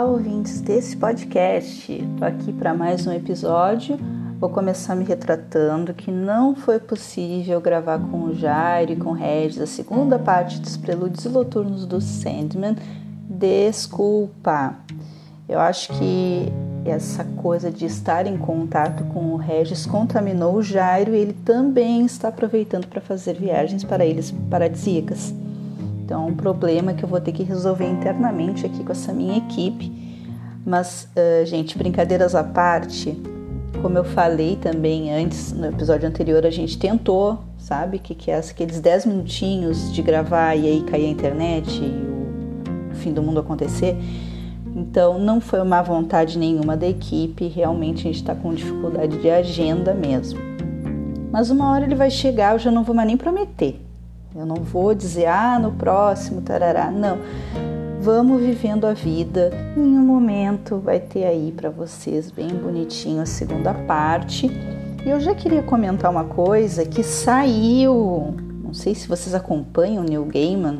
Olá, ouvintes desse podcast. Estou aqui para mais um episódio. Vou começar me retratando que não foi possível gravar com o Jairo e com o Regis a segunda parte dos prelúdios e noturnos do Sandman. Desculpa. Eu acho que essa coisa de estar em contato com o Regis contaminou o Jairo e ele também está aproveitando para fazer viagens para ilhas paradisíacas. Então, é um problema que eu vou ter que resolver internamente aqui com essa minha equipe. Mas, uh, gente, brincadeiras à parte, como eu falei também antes, no episódio anterior, a gente tentou, sabe, que, que é aqueles 10 minutinhos de gravar e aí cair a internet e o fim do mundo acontecer. Então, não foi uma vontade nenhuma da equipe, realmente a gente está com dificuldade de agenda mesmo. Mas uma hora ele vai chegar, eu já não vou mais nem prometer. Eu não vou dizer, ah, no próximo, tarará. Não. Vamos vivendo a vida. Em um momento vai ter aí para vocês bem bonitinho a segunda parte. E eu já queria comentar uma coisa que saiu. Não sei se vocês acompanham o Neil Gaiman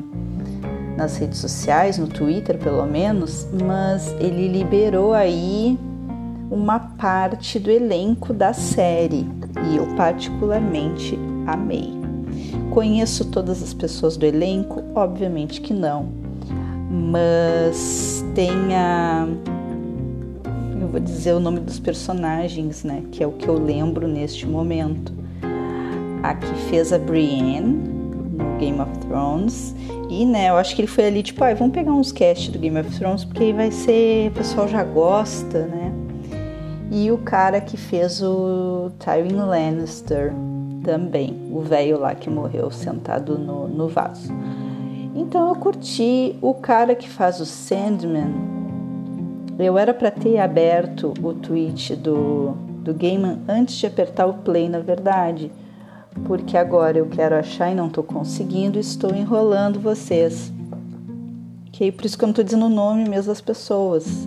nas redes sociais, no Twitter pelo menos, mas ele liberou aí uma parte do elenco da série e eu particularmente amei. Conheço todas as pessoas do elenco? Obviamente que não. Mas tem a. Eu vou dizer o nome dos personagens, né? Que é o que eu lembro neste momento. A que fez a Brienne no Game of Thrones. E, né, eu acho que ele foi ali, tipo, ah, vamos pegar uns cast do Game of Thrones, porque aí vai ser. O pessoal já gosta, né? E o cara que fez o Tywin Lannister também, o velho lá que morreu sentado no, no vaso. Então eu curti o cara que faz o Sandman. Eu era para ter aberto o tweet do, do Gaiman antes de apertar o play, na verdade, porque agora eu quero achar e não estou conseguindo, estou enrolando vocês. Ok? Por isso que eu não estou dizendo o nome mesmo das pessoas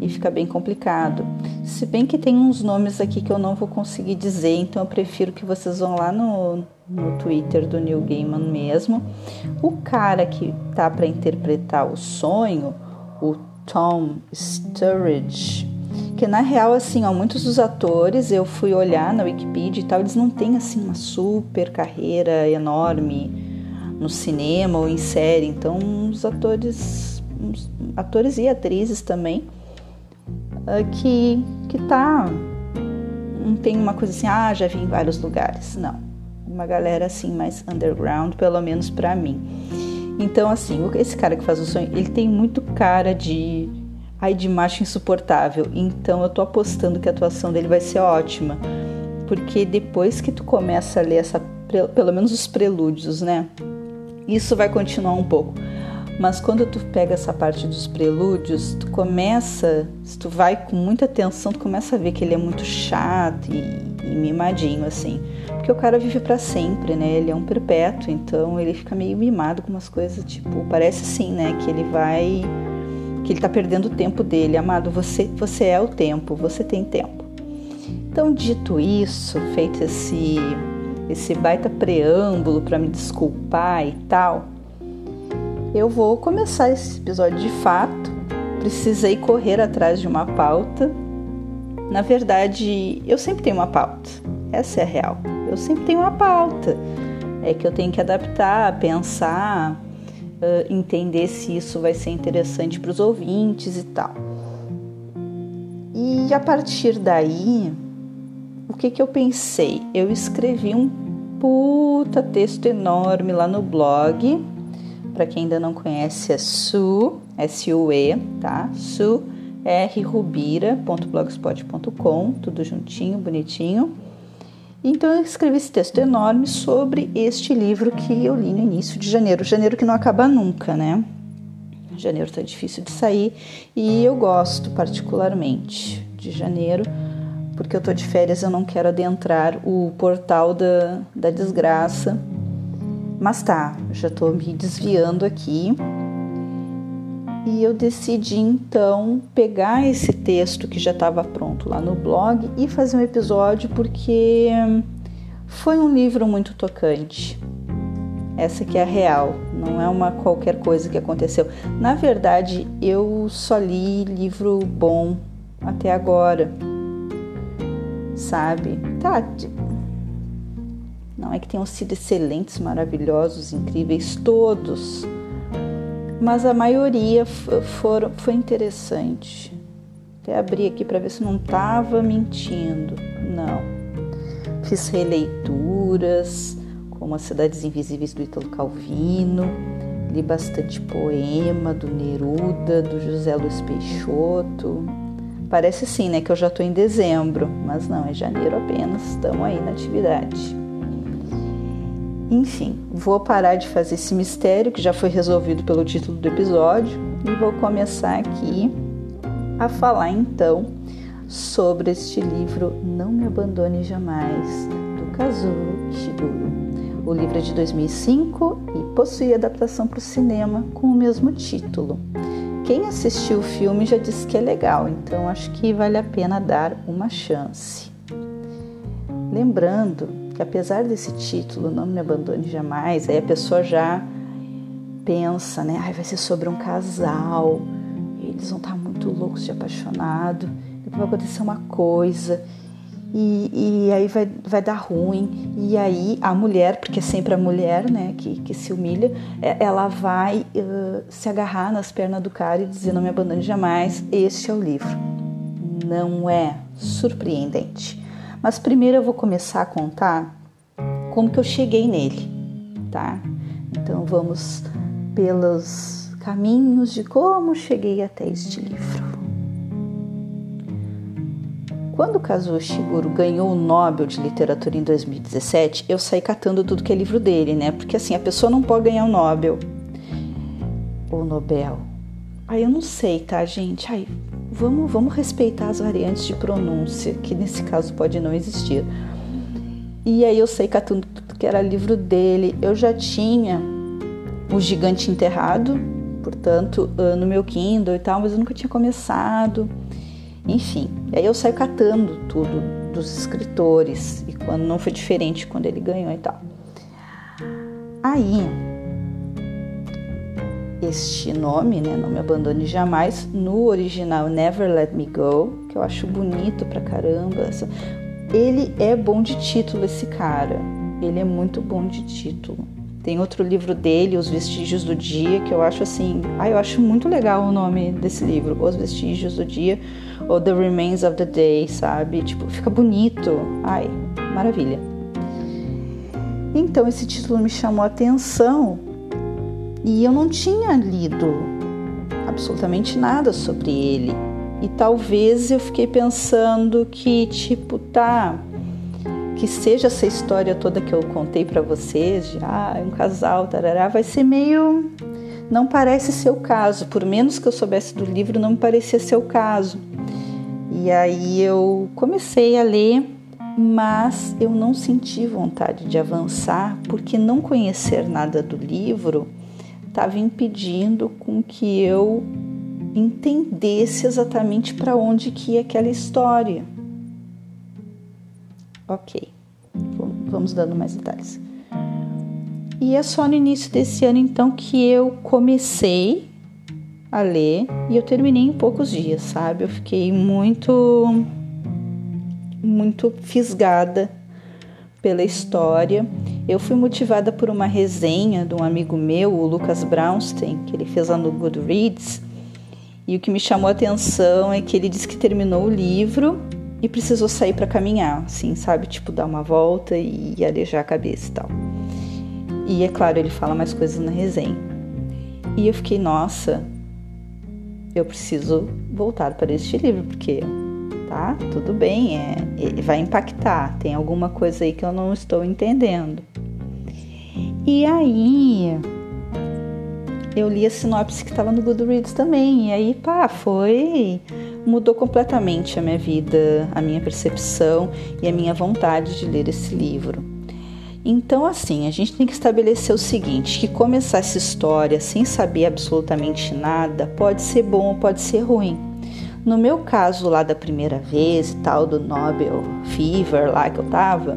e fica bem complicado. Se bem que tem uns nomes aqui que eu não vou conseguir dizer, então eu prefiro que vocês vão lá no, no Twitter do Neil Gaiman mesmo. O cara que tá para interpretar o sonho, o Tom Sturridge, que na real assim, ó, muitos dos atores eu fui olhar na Wikipedia e tal, eles não têm assim uma super carreira enorme no cinema ou em série, então os atores, atores e atrizes também uh, que, que tá. Não tem uma coisa assim, ah, já vi em vários lugares. Não. Uma galera assim mais underground, pelo menos para mim. Então, assim, esse cara que faz o sonho, ele tem muito cara de. Ai, de macho insuportável. Então, eu tô apostando que a atuação dele vai ser ótima. Porque depois que tu começa a ler essa. Pelo menos os prelúdios, né? Isso vai continuar um pouco. Mas quando tu pega essa parte dos prelúdios, tu começa, se tu vai com muita atenção, tu começa a ver que ele é muito chato e, e mimadinho assim. Porque o cara vive para sempre, né? Ele é um perpétuo, então ele fica meio mimado com umas coisas, tipo, parece assim, né, que ele vai que ele tá perdendo o tempo dele. Amado, você você é o tempo, você tem tempo. Então, dito isso, feito esse esse baita preâmbulo para me desculpar e tal, eu vou começar esse episódio de fato. Precisei correr atrás de uma pauta. Na verdade, eu sempre tenho uma pauta. Essa é a real. Eu sempre tenho uma pauta. É que eu tenho que adaptar, pensar, entender se isso vai ser interessante para os ouvintes e tal. E a partir daí, o que, que eu pensei? Eu escrevi um puta texto enorme lá no blog para quem ainda não conhece, é Su, S-U-E, tá? Su, rrubira.blogspot.com, tudo juntinho, bonitinho. Então eu escrevi esse texto enorme sobre este livro que eu li no início de janeiro. Janeiro que não acaba nunca, né? Janeiro tá difícil de sair e eu gosto particularmente de janeiro porque eu tô de férias, eu não quero adentrar o portal da, da desgraça mas tá, já estou me desviando aqui. E eu decidi então pegar esse texto que já estava pronto lá no blog e fazer um episódio porque foi um livro muito tocante. Essa que é a real, não é uma qualquer coisa que aconteceu. Na verdade, eu só li livro bom até agora. Sabe? Tá. Não é que tenham sido excelentes, maravilhosos, incríveis todos, mas a maioria foi interessante. Até abri aqui para ver se não estava mentindo. Não. Fiz releituras, como As Cidades Invisíveis do Italo Calvino, li bastante poema do Neruda, do José Luiz Peixoto. Parece sim, né, que eu já estou em dezembro, mas não, é janeiro apenas, estamos aí na atividade. Enfim, vou parar de fazer esse mistério que já foi resolvido pelo título do episódio e vou começar aqui a falar então sobre este livro Não Me Abandone Jamais, do Kazuo Ishiguro. O livro é de 2005 e possui adaptação para o cinema com o mesmo título. Quem assistiu o filme já disse que é legal, então acho que vale a pena dar uma chance. Lembrando que apesar desse título, Não Me Abandone Jamais, aí a pessoa já pensa, né? Ai, vai ser sobre um casal, eles vão estar muito loucos de apaixonado, depois vai acontecer uma coisa e, e, aí vai, vai dar ruim. E aí a mulher, porque é sempre a mulher né, que, que se humilha, é, ela vai uh, se agarrar nas pernas do cara e dizer: Não me abandone jamais. Este é o livro. Não é surpreendente. Mas primeiro eu vou começar a contar como que eu cheguei nele, tá? Então vamos pelos caminhos de como cheguei até este livro. Quando Kazuo Shiguro ganhou o Nobel de Literatura em 2017, eu saí catando tudo que é livro dele, né? Porque assim, a pessoa não pode ganhar o Nobel. Ou Nobel. Aí eu não sei, tá, gente? Aí, vamos, vamos respeitar as variantes de pronúncia, que nesse caso pode não existir. E aí eu saí catando tudo que era livro dele. Eu já tinha O Gigante Enterrado, portanto, no meu Kindle e tal, mas eu nunca tinha começado. Enfim, aí eu saio catando tudo dos escritores e quando não foi diferente quando ele ganhou e tal. Aí, este nome, né, Não Me Abandone Jamais, no original Never Let Me Go, que eu acho bonito pra caramba. Ele é bom de título, esse cara. Ele é muito bom de título. Tem outro livro dele, Os Vestígios do Dia, que eu acho assim. Ah, eu acho muito legal o nome desse livro, Os Vestígios do Dia ou The Remains of the Day, sabe? Tipo, fica bonito. Ai, maravilha. Então esse título me chamou a atenção e eu não tinha lido absolutamente nada sobre ele. E talvez eu fiquei pensando que, tipo, tá, que seja essa história toda que eu contei para vocês, de ah, um casal, tarará, vai ser meio. Não parece ser o caso, por menos que eu soubesse do livro, não me parecia ser o caso. E aí eu comecei a ler, mas eu não senti vontade de avançar porque não conhecer nada do livro estava impedindo com que eu entendesse exatamente para onde que ia aquela história. Ok, vamos dando mais detalhes. E é só no início desse ano então que eu comecei a ler e eu terminei em poucos dias, sabe? Eu fiquei muito, muito fisgada pela história. Eu fui motivada por uma resenha de um amigo meu, o Lucas Brownstein, que ele fez lá no Goodreads. E o que me chamou a atenção é que ele disse que terminou o livro e precisou sair para caminhar, assim, sabe? Tipo, dar uma volta e arejar a cabeça e tal. E é claro, ele fala mais coisas na resenha. E eu fiquei, nossa, eu preciso voltar para este livro, porque tá, tudo bem, é, vai impactar, tem alguma coisa aí que eu não estou entendendo. E aí eu li a sinopse que estava no Goodreads também, e aí pá, foi mudou completamente a minha vida, a minha percepção e a minha vontade de ler esse livro. Então, assim, a gente tem que estabelecer o seguinte: que começar essa história sem saber absolutamente nada pode ser bom ou pode ser ruim. No meu caso, lá da primeira vez e tal, do Nobel Fever lá que eu tava,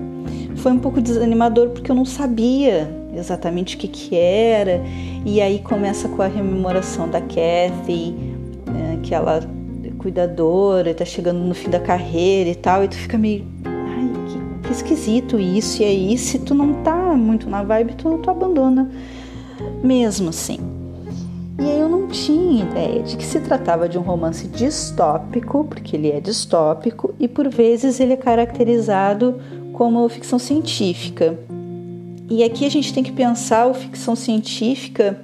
foi um pouco desanimador porque eu não sabia exatamente o que, que era. E aí começa com a rememoração da Kathy, é, que ela é cuidadora, está chegando no fim da carreira e tal, e tu fica meio. Ai, que, esquisito isso. E aí, se tu não tá muito na vibe, tu, tu abandona mesmo assim. E aí eu não tinha ideia de que se tratava de um romance distópico, porque ele é distópico, e por vezes ele é caracterizado como ficção científica. E aqui a gente tem que pensar a ficção científica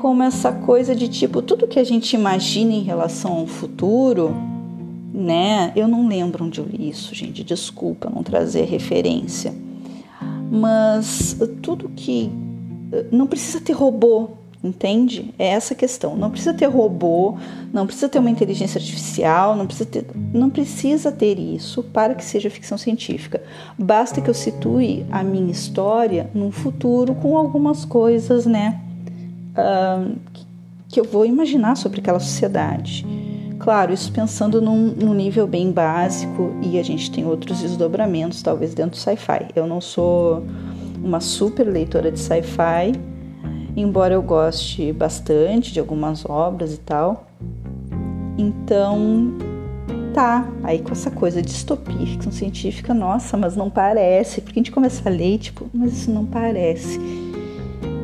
como essa coisa de tipo, tudo que a gente imagina em relação ao futuro, né? Eu não lembro onde eu li isso, gente, desculpa não trazer referência. Mas tudo que não precisa ter robô, entende? É essa a questão. Não precisa ter robô, não precisa ter uma inteligência artificial, não precisa ter, não precisa ter isso para que seja ficção científica. Basta que eu situe a minha história num futuro com algumas coisas, né, uh, que eu vou imaginar sobre aquela sociedade. Claro, isso pensando num, num, nível bem básico e a gente tem outros desdobramentos, talvez dentro do sci-fi. Eu não sou uma super leitora de sci-fi, embora eu goste bastante de algumas obras e tal. Então, tá, aí com essa coisa de distopia, ficção científica, nossa, mas não parece, porque a gente começa a ler, tipo, mas isso não parece.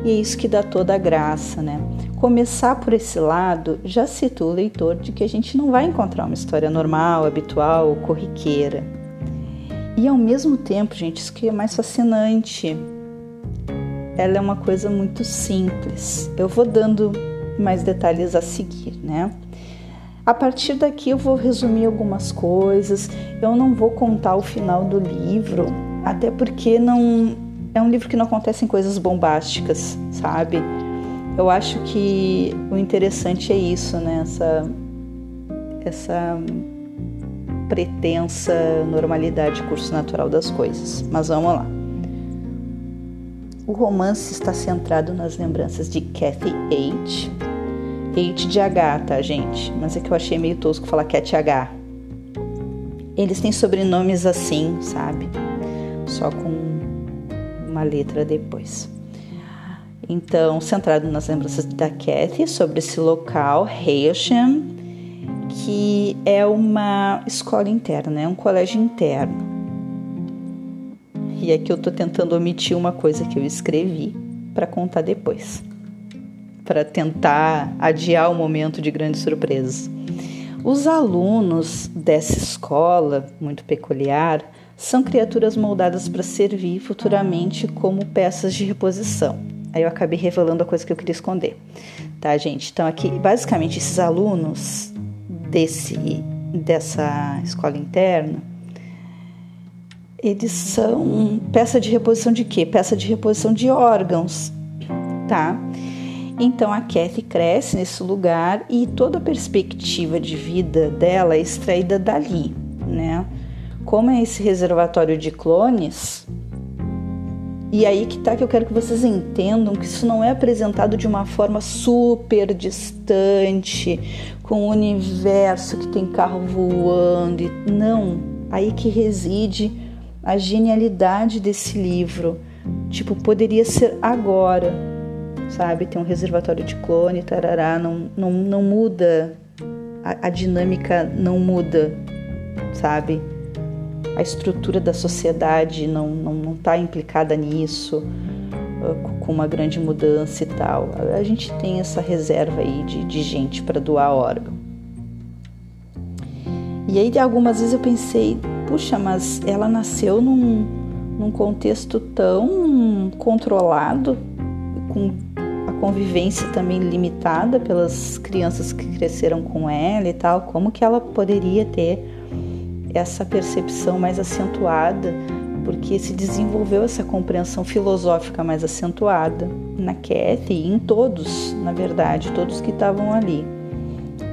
E é isso que dá toda a graça, né? Começar por esse lado já situa o leitor de que a gente não vai encontrar uma história normal, habitual, corriqueira. E ao mesmo tempo, gente, isso que é mais fascinante. Ela é uma coisa muito simples. Eu vou dando mais detalhes a seguir, né? A partir daqui eu vou resumir algumas coisas. Eu não vou contar o final do livro, até porque não é um livro que não acontecem coisas bombásticas, sabe? Eu acho que o interessante é isso, né? Essa, essa pretensa normalidade, curso natural das coisas. Mas vamos lá. O romance está centrado nas lembranças de Kathy H. H de H, tá, gente? Mas é que eu achei meio tosco falar Cat H. Eles têm sobrenomes assim, sabe? Só com uma letra depois. Então, centrado nas lembranças da Kathy sobre esse local, Hailsham, que é uma escola interna, é um colégio interno. E aqui eu estou tentando omitir uma coisa que eu escrevi para contar depois, para tentar adiar o momento de grandes surpresas. Os alunos dessa escola muito peculiar são criaturas moldadas para servir futuramente como peças de reposição. Aí eu acabei revelando a coisa que eu queria esconder, tá, gente? Então aqui, basicamente, esses alunos desse dessa escola interna, eles são peça de reposição de quê? Peça de reposição de órgãos, tá? Então a Kathy cresce nesse lugar e toda a perspectiva de vida dela é extraída dali, né? como é esse reservatório de clones, e aí que tá que eu quero que vocês entendam que isso não é apresentado de uma forma super distante, com o universo que tem carro voando, não, aí que reside a genialidade desse livro. Tipo, poderia ser agora, sabe? Tem um reservatório de clone, tarará, não, não, não muda, a, a dinâmica não muda, sabe? a estrutura da sociedade não não, não tá implicada nisso, uh, com uma grande mudança e tal. A gente tem essa reserva aí de, de gente para doar órgão. E aí, algumas vezes eu pensei, puxa, mas ela nasceu num, num contexto tão controlado, com a convivência também limitada pelas crianças que cresceram com ela e tal, como que ela poderia ter essa percepção mais acentuada, porque se desenvolveu essa compreensão filosófica mais acentuada na Kathy e em todos, na verdade, todos que estavam ali.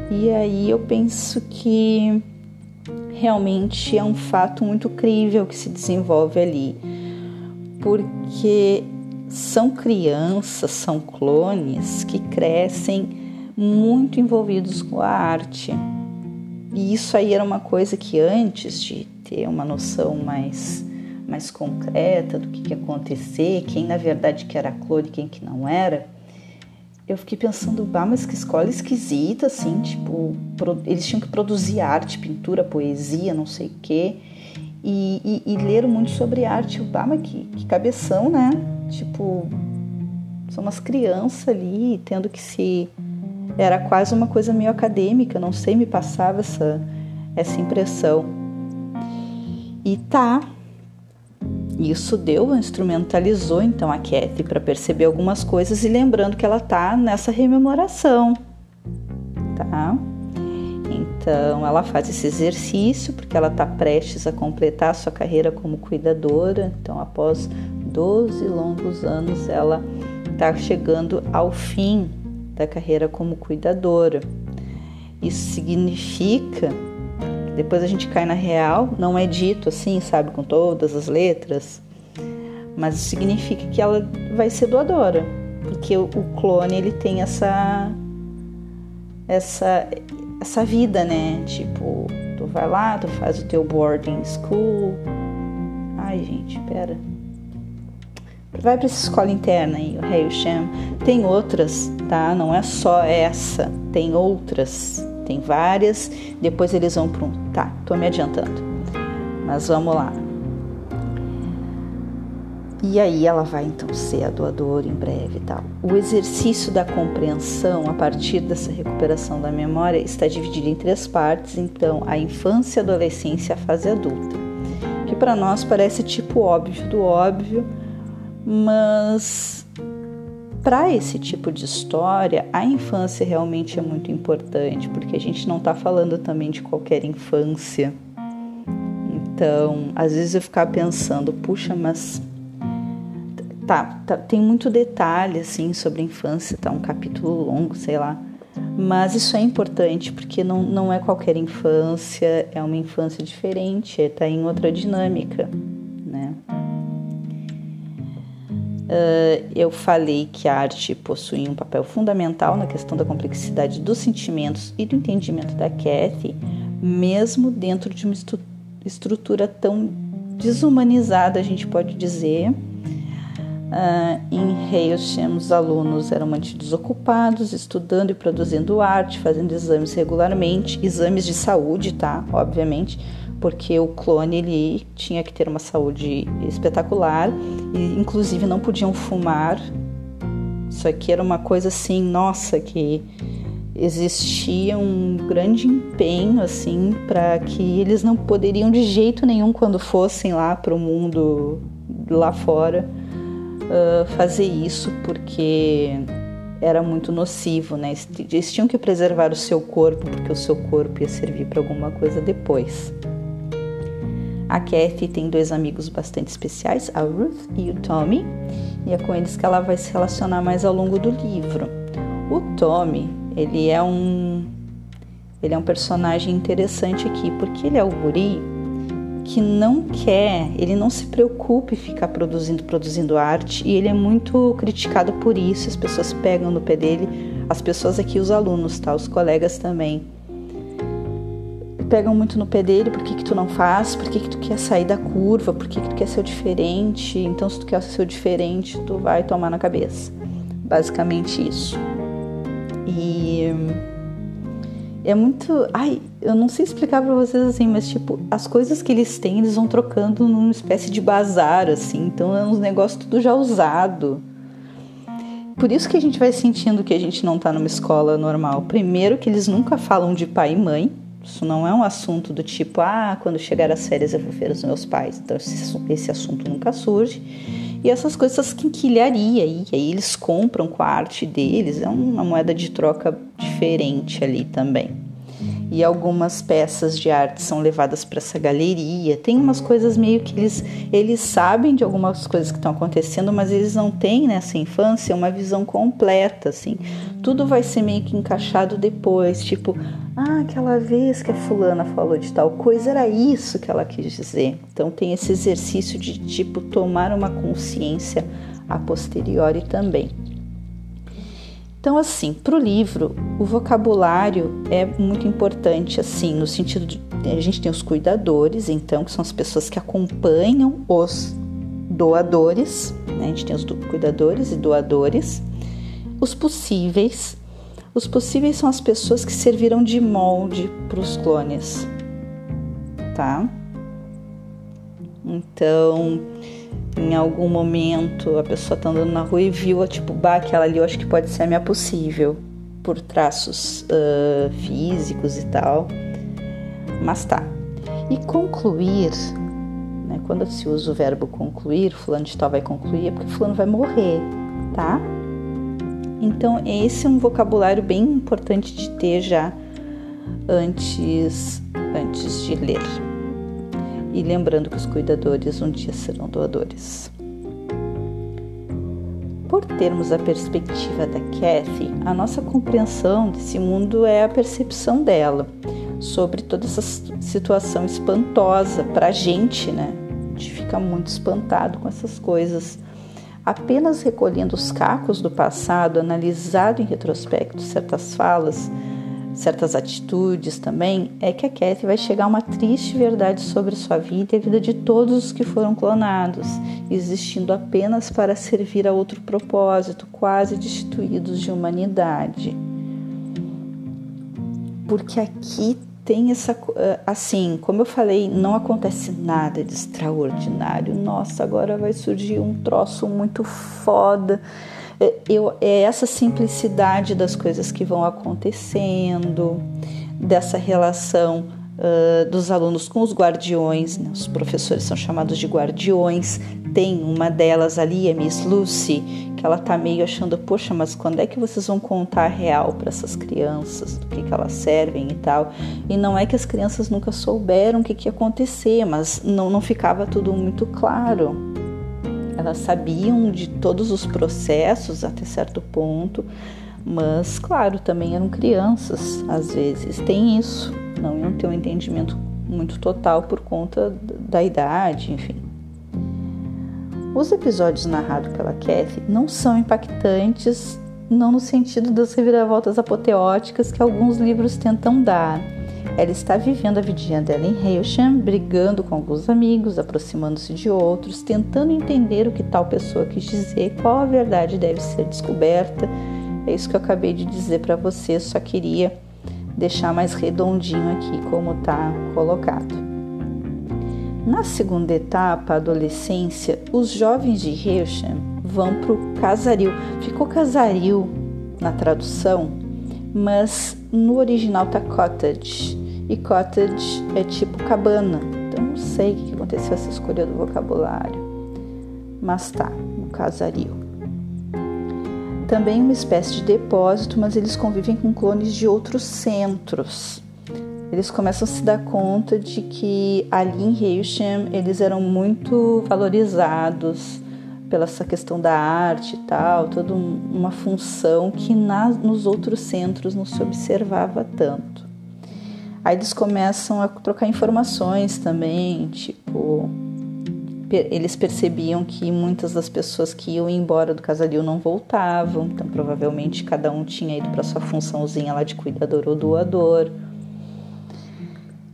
E aí eu penso que realmente é um fato muito crível que se desenvolve ali, porque são crianças, são clones que crescem muito envolvidos com a arte. E isso aí era uma coisa que antes de ter uma noção mais mais concreta do que, que ia acontecer, quem na verdade que era clone e quem que não era, eu fiquei pensando, bah, mas que escola esquisita, assim, tipo, eles tinham que produzir arte, pintura, poesia, não sei o quê, e, e, e leram muito sobre arte, bah, mas que, que cabeção, né? Tipo, são umas crianças ali, tendo que se... Era quase uma coisa meio acadêmica, não sei, me passava essa, essa impressão. E tá, isso deu, instrumentalizou então a Kathy para perceber algumas coisas e lembrando que ela tá nessa rememoração, tá? Então ela faz esse exercício porque ela está prestes a completar sua carreira como cuidadora. Então, após 12 longos anos, ela está chegando ao fim da carreira como cuidadora. Isso significa depois a gente cai na real, não é dito assim, sabe, com todas as letras, mas significa que ela vai ser doadora, porque o, clone ele tem essa essa essa vida, né? Tipo, tu vai lá, tu faz o teu boarding school. Ai, gente, pera. Vai para essa escola interna aí, o Hail Shem. Tem outras, tá? Não é só essa, tem outras tem várias, depois eles vão para um. Tá, tô me adiantando. Mas vamos lá. E aí ela vai então ser a doadora em breve e tal. O exercício da compreensão a partir dessa recuperação da memória está dividido em três partes, então a infância, a adolescência e a fase adulta. Que para nós parece tipo óbvio do óbvio, mas para esse tipo de história, a infância realmente é muito importante, porque a gente não está falando também de qualquer infância. Então, às vezes eu ficava pensando, puxa, mas tá, tá, tem muito detalhe assim sobre a infância, tá um capítulo longo, sei lá. Mas isso é importante porque não, não é qualquer infância, é uma infância diferente, está em outra dinâmica. Uh, eu falei que a arte possui um papel fundamental na questão da complexidade dos sentimentos e do entendimento da Kathy, mesmo dentro de uma estru estrutura tão desumanizada, a gente pode dizer. Uh, em Heilsham, os alunos eram mantidos ocupados, estudando e produzindo arte, fazendo exames regularmente, exames de saúde, tá? Obviamente, porque o clone ele tinha que ter uma saúde espetacular e inclusive não podiam fumar. Isso aqui era uma coisa assim, nossa, que existia um grande empenho assim para que eles não poderiam de jeito nenhum quando fossem lá para o mundo lá fora uh, fazer isso porque era muito nocivo, né? Eles tinham que preservar o seu corpo porque o seu corpo ia servir para alguma coisa depois. A Kathy tem dois amigos bastante especiais, a Ruth e o Tommy, e é com eles que ela vai se relacionar mais ao longo do livro. O Tommy, ele é um ele é um personagem interessante aqui, porque ele é o guri que não quer, ele não se preocupa em ficar produzindo, produzindo arte, e ele é muito criticado por isso, as pessoas pegam no pé dele, as pessoas aqui, os alunos, tá? Os colegas também pegam muito no pé dele, por que, que tu não faz, por que, que tu quer sair da curva, por que, que tu quer ser diferente, então se tu quer ser diferente, tu vai tomar na cabeça. Basicamente isso. E é muito. Ai, eu não sei explicar para vocês assim, mas tipo, as coisas que eles têm, eles vão trocando numa espécie de bazar, assim, então é uns negócios tudo já usado. Por isso que a gente vai sentindo que a gente não tá numa escola normal. Primeiro, que eles nunca falam de pai e mãe, isso não é um assunto do tipo, ah, quando chegar as férias eu vou ver os meus pais. Então esse, esse assunto nunca surge. E essas coisas quinquilharia aí, aí eles compram com a arte deles, é uma moeda de troca diferente ali também e algumas peças de arte são levadas para essa galeria. Tem umas coisas meio que eles, eles sabem de algumas coisas que estão acontecendo, mas eles não têm nessa infância uma visão completa, assim. Tudo vai ser meio que encaixado depois, tipo, ah, aquela vez que a fulana falou de tal coisa, era isso que ela quis dizer. Então tem esse exercício de tipo tomar uma consciência a posteriori também. Então, assim, para o livro, o vocabulário é muito importante, assim, no sentido de a gente tem os cuidadores, então, que são as pessoas que acompanham os doadores, né? a gente tem os cuidadores e doadores, os possíveis. Os possíveis são as pessoas que serviram de molde para os clones, tá? Então, em algum momento a pessoa tá andando na rua e viu, tipo, bah, aquela ali eu acho que pode ser a minha possível, por traços uh, físicos e tal. Mas tá. E concluir, né, quando se usa o verbo concluir, fulano de tal vai concluir, é porque fulano vai morrer, tá? Então, esse é um vocabulário bem importante de ter já antes, antes de ler. E lembrando que os cuidadores um dia serão doadores. Por termos a perspectiva da Kathy, a nossa compreensão desse mundo é a percepção dela sobre toda essa situação espantosa para a gente, né? A gente fica muito espantado com essas coisas. Apenas recolhendo os cacos do passado, analisado em retrospecto certas falas, certas atitudes também, é que a Kathy vai chegar uma triste verdade sobre sua vida e a vida de todos os que foram clonados, existindo apenas para servir a outro propósito, quase destituídos de humanidade. Porque aqui tem essa. Eh, assim, como eu falei, não acontece nada de extraordinário. Nossa, agora vai surgir um troço muito foda. É, eu, é essa simplicidade das coisas que vão acontecendo, dessa relação uh, dos alunos com os guardiões, né? os professores são chamados de guardiões. Tem uma delas ali, a Miss Lucy, que ela tá meio achando, poxa, mas quando é que vocês vão contar real para essas crianças, do que, que elas servem e tal? E não é que as crianças nunca souberam o que, que ia acontecer, mas não, não ficava tudo muito claro. Elas sabiam de todos os processos até certo ponto, mas, claro, também eram crianças, às vezes. Tem isso, não iam ter um entendimento muito total por conta da idade, enfim. Os episódios narrados pela Kathy não são impactantes, não no sentido das reviravoltas apoteóticas que alguns livros tentam dar. Ela está vivendo a vidinha dela em Hailsham, brigando com alguns amigos, aproximando-se de outros, tentando entender o que tal pessoa quis dizer, qual a verdade deve ser descoberta. É isso que eu acabei de dizer para você, só queria deixar mais redondinho aqui como está colocado. Na segunda etapa, a adolescência, os jovens de Hailsham vão para o casaril. Ficou casaril na tradução, mas no original tá cottage. E cottage é tipo cabana. Então não sei o que aconteceu essa escolha do vocabulário. Mas tá, no casario. Também uma espécie de depósito, mas eles convivem com clones de outros centros. Eles começam a se dar conta de que ali em Hailsham eles eram muito valorizados, pela essa questão da arte e tal, toda uma função que na, nos outros centros não se observava tanto. Aí eles começam a trocar informações também, tipo, eles percebiam que muitas das pessoas que iam embora do casalio não voltavam, então provavelmente cada um tinha ido para sua funçãozinha lá de cuidador ou doador.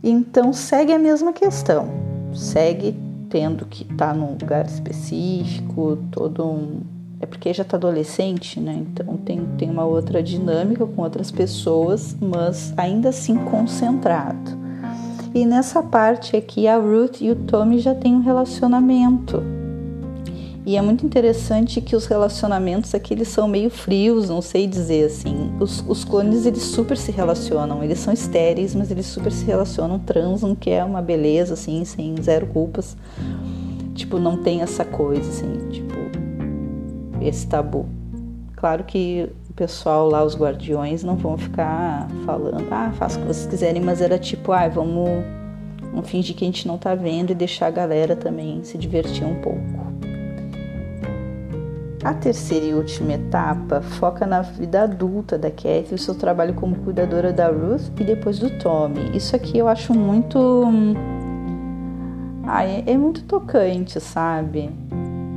Então segue a mesma questão, segue tendo que estar tá num lugar específico, todo um. É porque já está adolescente, né? Então tem, tem uma outra dinâmica com outras pessoas, mas ainda assim concentrado. E nessa parte aqui, a Ruth e o Tommy já têm um relacionamento. E é muito interessante que os relacionamentos aqui eles são meio frios, não sei dizer assim. Os, os clones eles super se relacionam, eles são estéreis, mas eles super se relacionam, transam, que é uma beleza assim, sem zero culpas. Tipo, não tem essa coisa assim, tipo, esse tabu. Claro que o pessoal lá, os guardiões, não vão ficar falando, ah, faça o que vocês quiserem, mas era tipo, ah, vamos, vamos fingir que a gente não tá vendo e deixar a galera também se divertir um pouco. A terceira e última etapa foca na vida adulta da Kathy o seu trabalho como cuidadora da Ruth e depois do Tommy. Isso aqui eu acho muito. Ai, é muito tocante, sabe?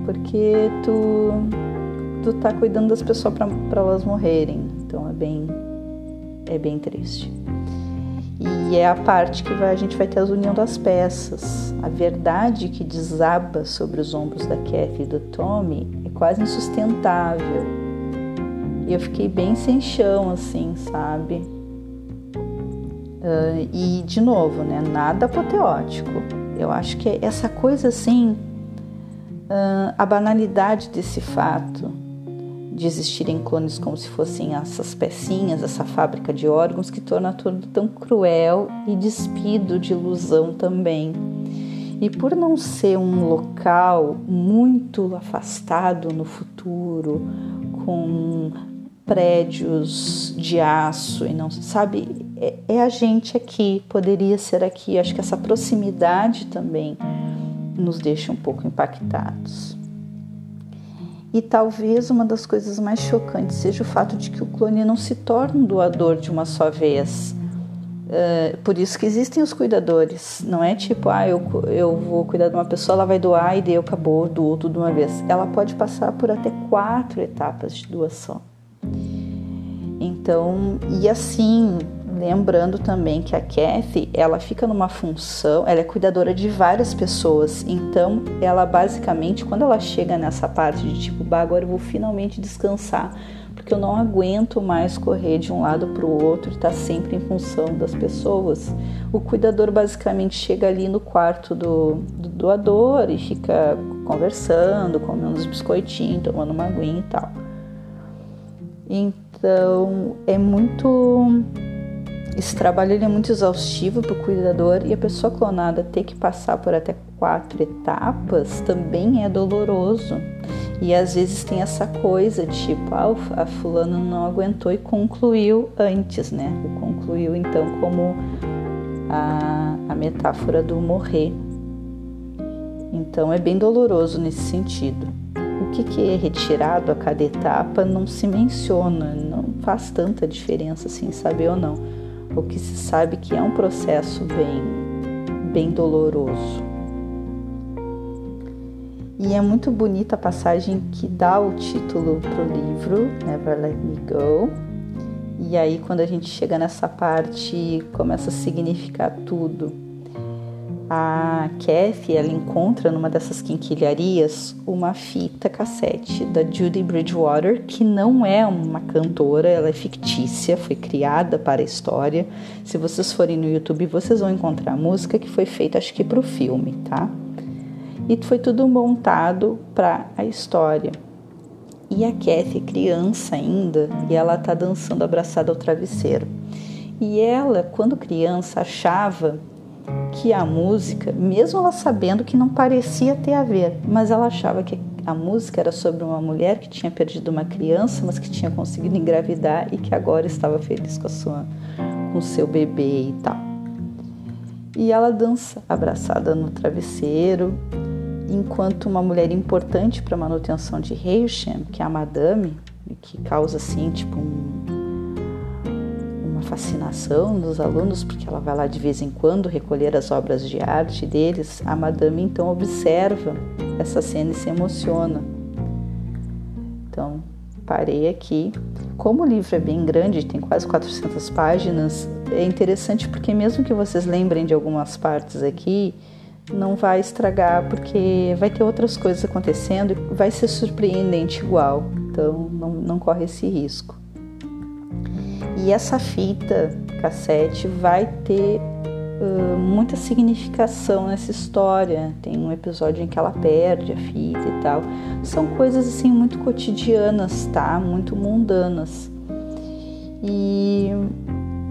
Porque tu, tu tá cuidando das pessoas para elas morrerem. Então é bem, é bem triste. E é a parte que vai, a gente vai ter a união das peças. A verdade que desaba sobre os ombros da Kathy e do Tommy é quase insustentável. E eu fiquei bem sem chão, assim, sabe? Uh, e, de novo, né? Nada apoteótico. Eu acho que essa coisa, assim, uh, a banalidade desse fato de existirem clones como se fossem essas pecinhas, essa fábrica de órgãos que torna tudo tão cruel e despido de ilusão também. E por não ser um local muito afastado no futuro, com prédios de aço e não sabe, é, é a gente aqui, poderia ser aqui. Acho que essa proximidade também nos deixa um pouco impactados. E talvez uma das coisas mais chocantes seja o fato de que o clone não se torna um doador de uma só vez. Uh, por isso que existem os cuidadores. Não é tipo, ah, eu, eu vou cuidar de uma pessoa, ela vai doar e daí acabou, doou tudo de uma vez. Ela pode passar por até quatro etapas de doação. Então, e assim, Lembrando também que a Kathy, ela fica numa função, ela é cuidadora de várias pessoas. Então, ela basicamente, quando ela chega nessa parte de tipo, bah, agora eu vou finalmente descansar, porque eu não aguento mais correr de um lado para o outro e tá sempre em função das pessoas. O cuidador basicamente chega ali no quarto do, do doador e fica conversando, comendo uns biscoitinhos, tomando uma aguinha e tal. Então, é muito esse trabalho é muito exaustivo para o cuidador e a pessoa clonada ter que passar por até quatro etapas também é doloroso. E às vezes tem essa coisa tipo, ah, a fulana não aguentou e concluiu antes, né? concluiu então como a, a metáfora do morrer. Então é bem doloroso nesse sentido. O que, que é retirado a cada etapa não se menciona, não faz tanta diferença assim, saber ou não o que se sabe que é um processo bem, bem doloroso. E é muito bonita a passagem que dá o título para o livro, Never Let Me Go. E aí, quando a gente chega nessa parte, começa a significar tudo a Kathy ela encontra numa dessas quinquilharias uma fita cassete da Judy Bridgewater, que não é uma cantora, ela é fictícia, foi criada para a história. Se vocês forem no YouTube, vocês vão encontrar a música que foi feita, acho que para o filme, tá? E foi tudo montado para a história. E a Kathy, criança ainda, e ela tá dançando abraçada ao travesseiro. E ela, quando criança, achava que a música, mesmo ela sabendo que não parecia ter a ver, mas ela achava que a música era sobre uma mulher que tinha perdido uma criança, mas que tinha conseguido engravidar e que agora estava feliz com a sua com seu bebê e tal. E ela dança abraçada no travesseiro, enquanto uma mulher importante para a manutenção de Heilsham, que é a madame, que causa assim tipo um fascinação dos alunos, porque ela vai lá de vez em quando recolher as obras de arte deles, a madame então observa essa cena e se emociona. Então, parei aqui. Como o livro é bem grande, tem quase 400 páginas, é interessante porque mesmo que vocês lembrem de algumas partes aqui, não vai estragar porque vai ter outras coisas acontecendo e vai ser surpreendente igual. Então, não, não corre esse risco. E essa fita cassete vai ter uh, muita significação nessa história. Tem um episódio em que ela perde a fita e tal. São coisas assim muito cotidianas, tá? Muito mundanas. E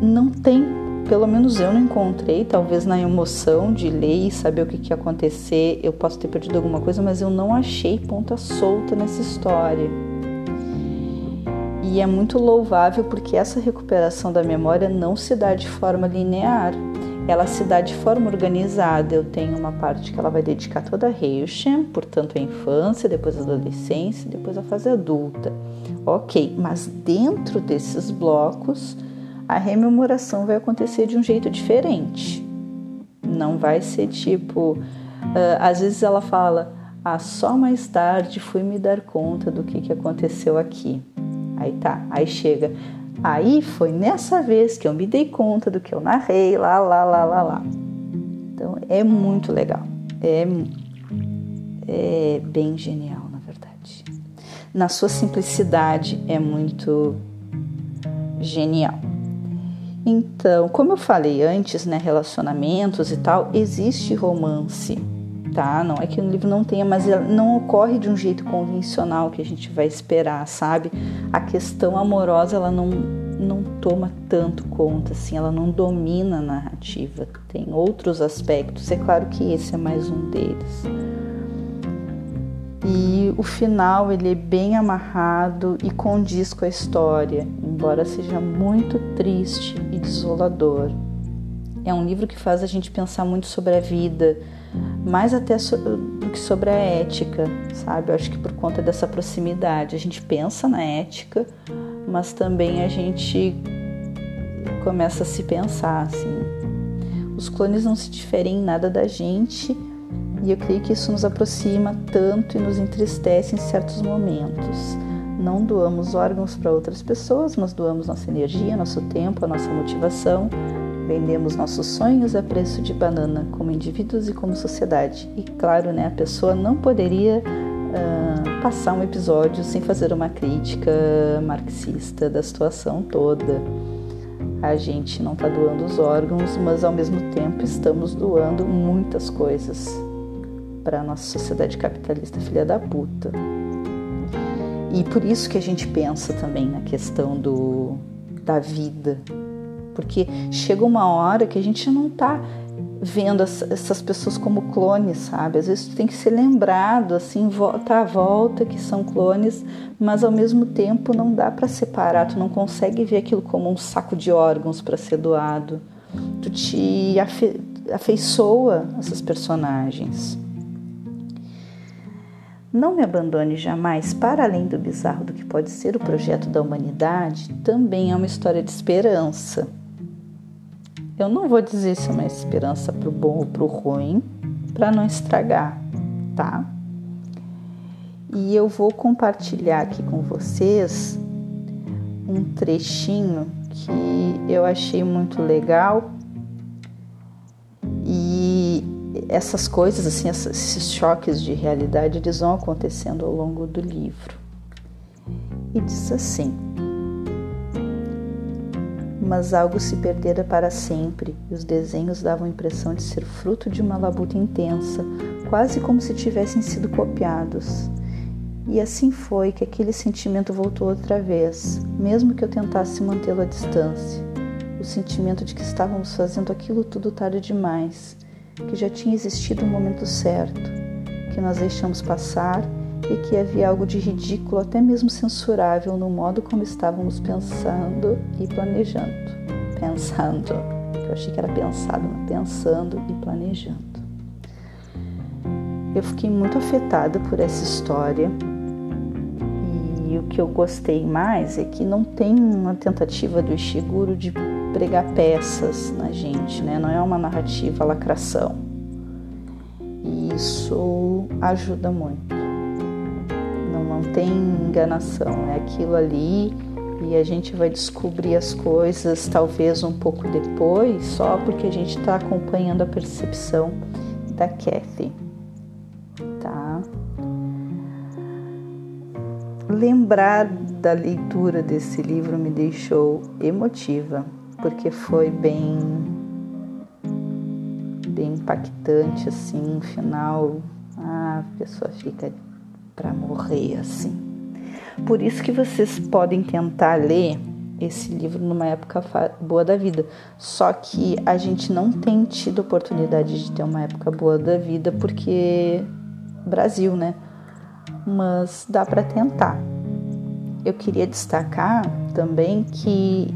não tem, pelo menos eu não encontrei, talvez na emoção de ler e saber o que, que ia acontecer, eu posso ter perdido alguma coisa, mas eu não achei ponta solta nessa história. E é muito louvável porque essa recuperação da memória não se dá de forma linear, ela se dá de forma organizada. Eu tenho uma parte que ela vai dedicar toda a Heilchen, portanto a infância, depois a adolescência, depois a fase adulta. Ok, mas dentro desses blocos a rememoração vai acontecer de um jeito diferente. Não vai ser tipo, uh, às vezes ela fala, ah, só mais tarde fui me dar conta do que, que aconteceu aqui. Aí tá, aí chega. Aí foi nessa vez que eu me dei conta do que eu narrei, lá, lá, lá, lá, lá. Então é muito legal. É, é bem genial, na verdade. Na sua simplicidade é muito genial. Então, como eu falei antes, né, relacionamentos e tal, existe romance, tá? Não é que o livro não tenha, mas não ocorre de um jeito convencional que a gente vai esperar, sabe? A questão amorosa, ela não não toma tanto conta, assim, ela não domina a narrativa. Tem outros aspectos, é claro que esse é mais um deles. E o final ele é bem amarrado e condiz com a história, embora seja muito triste e desolador. É um livro que faz a gente pensar muito sobre a vida, mais até do que sobre a ética, sabe? Eu acho que por conta dessa proximidade, a gente pensa na ética, mas também a gente começa a se pensar assim. Os clones não se diferem em nada da gente e eu creio que isso nos aproxima tanto e nos entristece em certos momentos. Não doamos órgãos para outras pessoas, mas doamos nossa energia, nosso tempo, a nossa motivação. Vendemos nossos sonhos a preço de banana, como indivíduos e como sociedade. E claro, né, a pessoa não poderia uh, passar um episódio sem fazer uma crítica marxista da situação toda. A gente não está doando os órgãos, mas ao mesmo tempo estamos doando muitas coisas para a nossa sociedade capitalista filha da puta. E por isso que a gente pensa também na questão do, da vida, porque chega uma hora que a gente não está vendo essas pessoas como clones, sabe? Às vezes tu tem que ser lembrado, assim, volta à volta que são clones, mas ao mesmo tempo não dá para separar, tu não consegue ver aquilo como um saco de órgãos para ser doado. Tu te afe afeiçoa essas personagens. Não me abandone jamais para além do bizarro do que pode ser o projeto da humanidade, também é uma história de esperança. Eu não vou dizer se é uma esperança para o bom ou para o ruim, para não estragar, tá? E eu vou compartilhar aqui com vocês um trechinho que eu achei muito legal essas coisas, assim, esses choques de realidade, eles vão acontecendo ao longo do livro. E diz assim: Mas algo se perdera para sempre, e os desenhos davam a impressão de ser fruto de uma labuta intensa, quase como se tivessem sido copiados. E assim foi que aquele sentimento voltou outra vez, mesmo que eu tentasse mantê-lo à distância. O sentimento de que estávamos fazendo aquilo tudo tarde demais que já tinha existido o um momento certo, que nós deixamos passar e que havia algo de ridículo, até mesmo censurável, no modo como estávamos pensando e planejando. Pensando, eu achei que era pensado, mas pensando e planejando. Eu fiquei muito afetada por essa história e o que eu gostei mais é que não tem uma tentativa do Ishiguro de pregar peças na gente, né? Não é uma narrativa lacração. E isso ajuda muito. Tem enganação, é aquilo ali e a gente vai descobrir as coisas talvez um pouco depois, só porque a gente está acompanhando a percepção da Kathy, tá? Lembrar da leitura desse livro me deixou emotiva porque foi bem bem impactante assim, um final, ah, a pessoa fica para morrer assim. Por isso que vocês podem tentar ler esse livro numa época boa da vida. Só que a gente não tem tido oportunidade de ter uma época boa da vida porque Brasil, né? Mas dá para tentar. Eu queria destacar também que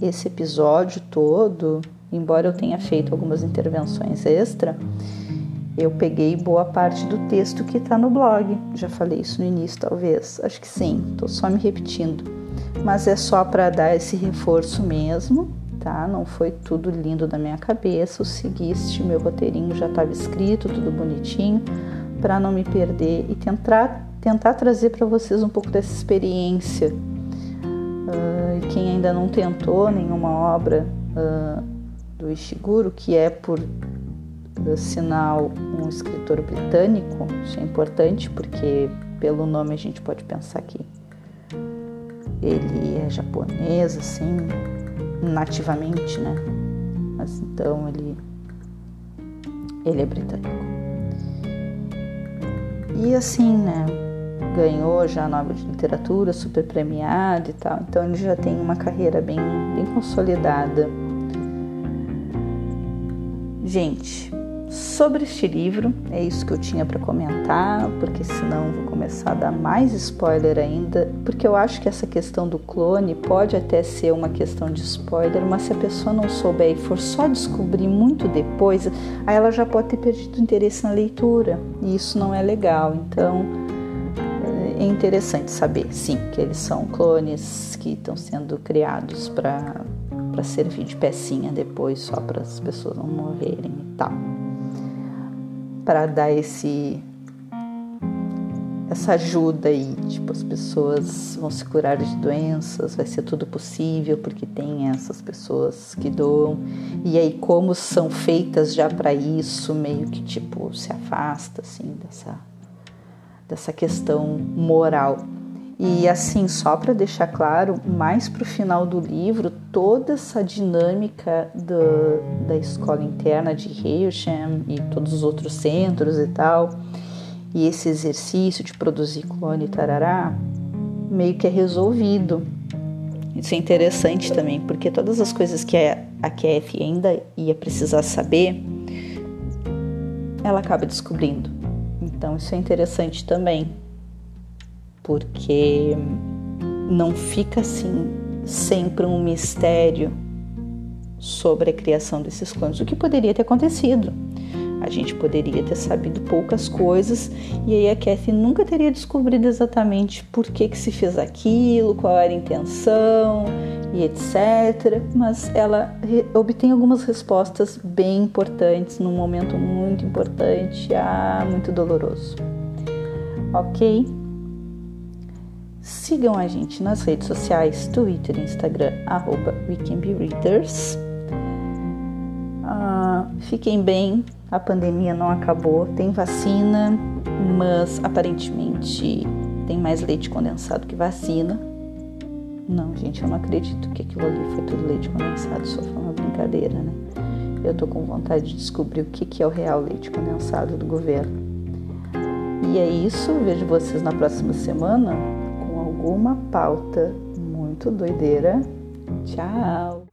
esse episódio todo, embora eu tenha feito algumas intervenções extra, eu peguei boa parte do texto que está no blog. Já falei isso no início, talvez. Acho que sim, estou só me repetindo. Mas é só para dar esse reforço mesmo, tá? Não foi tudo lindo da minha cabeça. Eu seguiste, meu roteirinho já estava escrito, tudo bonitinho, para não me perder e tentar, tentar trazer para vocês um pouco dessa experiência quem ainda não tentou nenhuma obra uh, do Ishiguro, que é por uh, sinal um escritor britânico, isso é importante porque pelo nome a gente pode pensar que ele é japonês, assim, nativamente, né? Mas então ele, ele é britânico. E assim, né? Ganhou já a Nobel de Literatura, super premiado e tal. Então ele já tem uma carreira bem, bem consolidada. Gente, sobre este livro. É isso que eu tinha para comentar, porque senão vou começar a dar mais spoiler ainda, porque eu acho que essa questão do clone pode até ser uma questão de spoiler, mas se a pessoa não souber e for só descobrir muito depois, aí ela já pode ter perdido interesse na leitura, e isso não é legal. Então, é interessante saber, sim, que eles são clones que estão sendo criados para para servir de pecinha depois só para as pessoas não morrerem e tal para dar esse essa ajuda aí, tipo, as pessoas vão se curar de doenças, vai ser tudo possível porque tem essas pessoas que doam. E aí como são feitas já para isso, meio que tipo se afasta assim dessa dessa questão moral. E assim, só para deixar claro, mais para o final do livro, toda essa dinâmica do, da escola interna de Heilsham e todos os outros centros e tal, e esse exercício de produzir clone tarará, meio que é resolvido. Isso é interessante também, porque todas as coisas que a, Kathy ainda ia precisar saber, ela acaba descobrindo. Então isso é interessante também porque não fica assim sempre um mistério sobre a criação desses clones, o que poderia ter acontecido. A gente poderia ter sabido poucas coisas e aí a Kathy nunca teria descobrido exatamente por que, que se fez aquilo, qual era a intenção e etc. Mas ela obtém algumas respostas bem importantes num momento muito importante, ah, muito doloroso. Ok? Sigam a gente nas redes sociais, Twitter Instagram, arroba WeCanBeReaders. Uh, fiquem bem, a pandemia não acabou, tem vacina, mas aparentemente tem mais leite condensado que vacina. Não, gente, eu não acredito que aquilo ali foi tudo leite condensado, só foi uma brincadeira, né? Eu tô com vontade de descobrir o que, que é o real leite condensado do governo. E é isso, vejo vocês na próxima semana uma pauta muito doideira. Tchau!